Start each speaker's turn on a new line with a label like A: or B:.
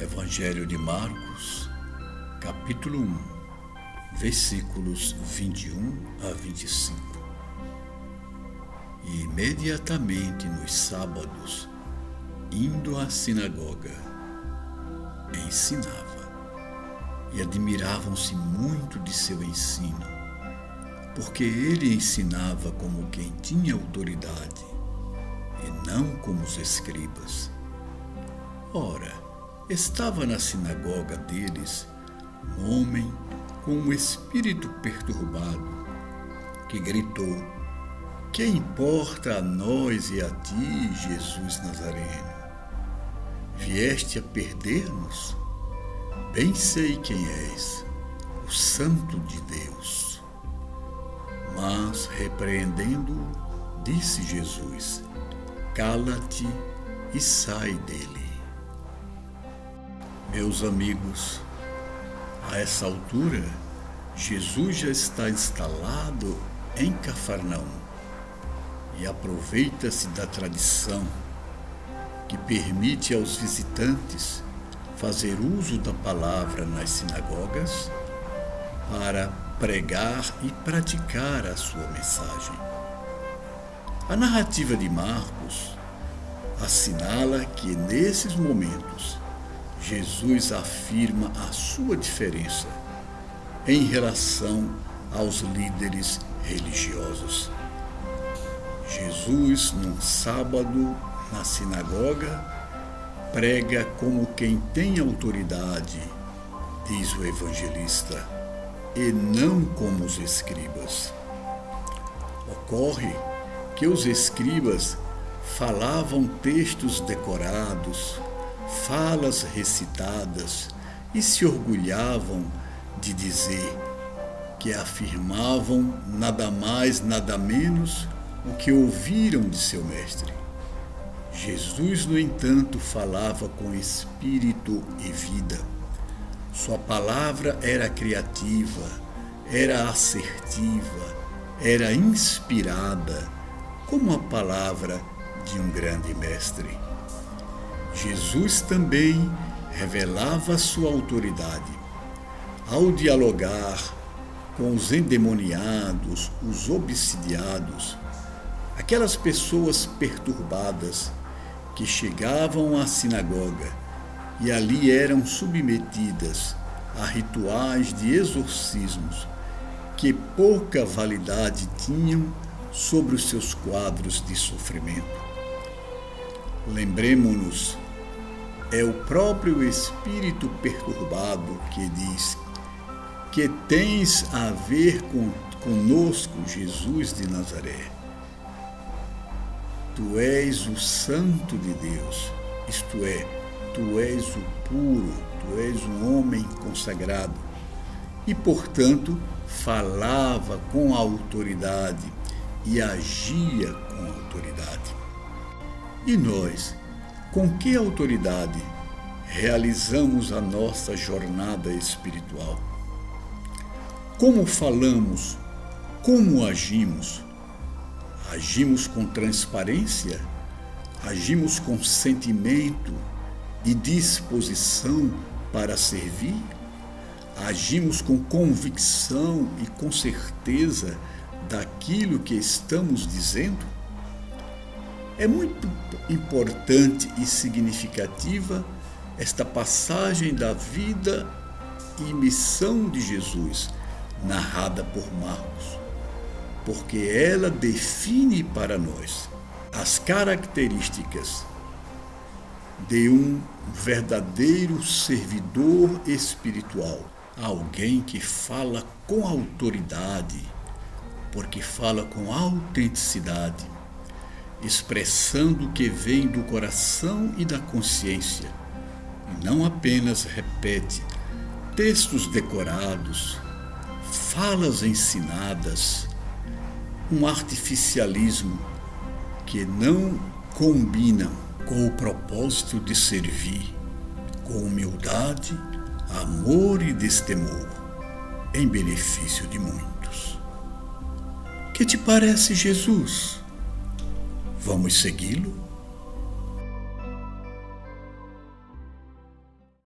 A: Evangelho de Marcos, capítulo 1, versículos 21 a 25. E imediatamente nos sábados, indo à sinagoga, ensinava, e admiravam-se muito de seu ensino, porque ele ensinava como quem tinha autoridade, e não como os escribas. Ora, Estava na sinagoga deles um homem com um espírito perturbado que gritou: Que importa a nós e a ti, Jesus Nazareno? Vieste a perder-nos? Bem sei quem és, o Santo de Deus. Mas, repreendendo-o, disse Jesus: Cala-te e sai dele. Meus amigos, a essa altura, Jesus já está instalado em Cafarnaum e aproveita-se da tradição que permite aos visitantes fazer uso da palavra nas sinagogas para pregar e praticar a sua mensagem. A narrativa de Marcos assinala que nesses momentos Jesus afirma a sua diferença em relação aos líderes religiosos. Jesus, num sábado, na sinagoga, prega como quem tem autoridade, diz o evangelista, e não como os escribas. Ocorre que os escribas falavam textos decorados, falas recitadas e se orgulhavam de dizer que afirmavam nada mais, nada menos o que ouviram de seu mestre. Jesus, no entanto, falava com espírito e vida. Sua palavra era criativa, era assertiva, era inspirada, como a palavra de um grande mestre. Jesus também revelava sua autoridade. Ao dialogar com os endemoniados, os obsidiados, aquelas pessoas perturbadas que chegavam à sinagoga e ali eram submetidas a rituais de exorcismos que pouca validade tinham sobre os seus quadros de sofrimento. Lembremos-nos é o próprio espírito perturbado que diz que tens a ver com, conosco, Jesus de Nazaré. Tu és o Santo de Deus, isto é, tu és o puro, tu és um homem consagrado. E, portanto, falava com autoridade e agia com autoridade. E nós, com que autoridade realizamos a nossa jornada espiritual? Como falamos? Como agimos? Agimos com transparência? Agimos com sentimento e disposição para servir? Agimos com convicção e com certeza daquilo que estamos dizendo? É muito importante e significativa esta passagem da vida e missão de Jesus, narrada por Marcos, porque ela define para nós as características de um verdadeiro servidor espiritual, alguém que fala com autoridade, porque fala com autenticidade expressando o que vem do coração e da consciência, não apenas repete textos decorados, falas ensinadas, um artificialismo que não combinam com o propósito de servir com humildade, amor e destemor em benefício de muitos. Que te parece Jesus? Vamos segui-lo?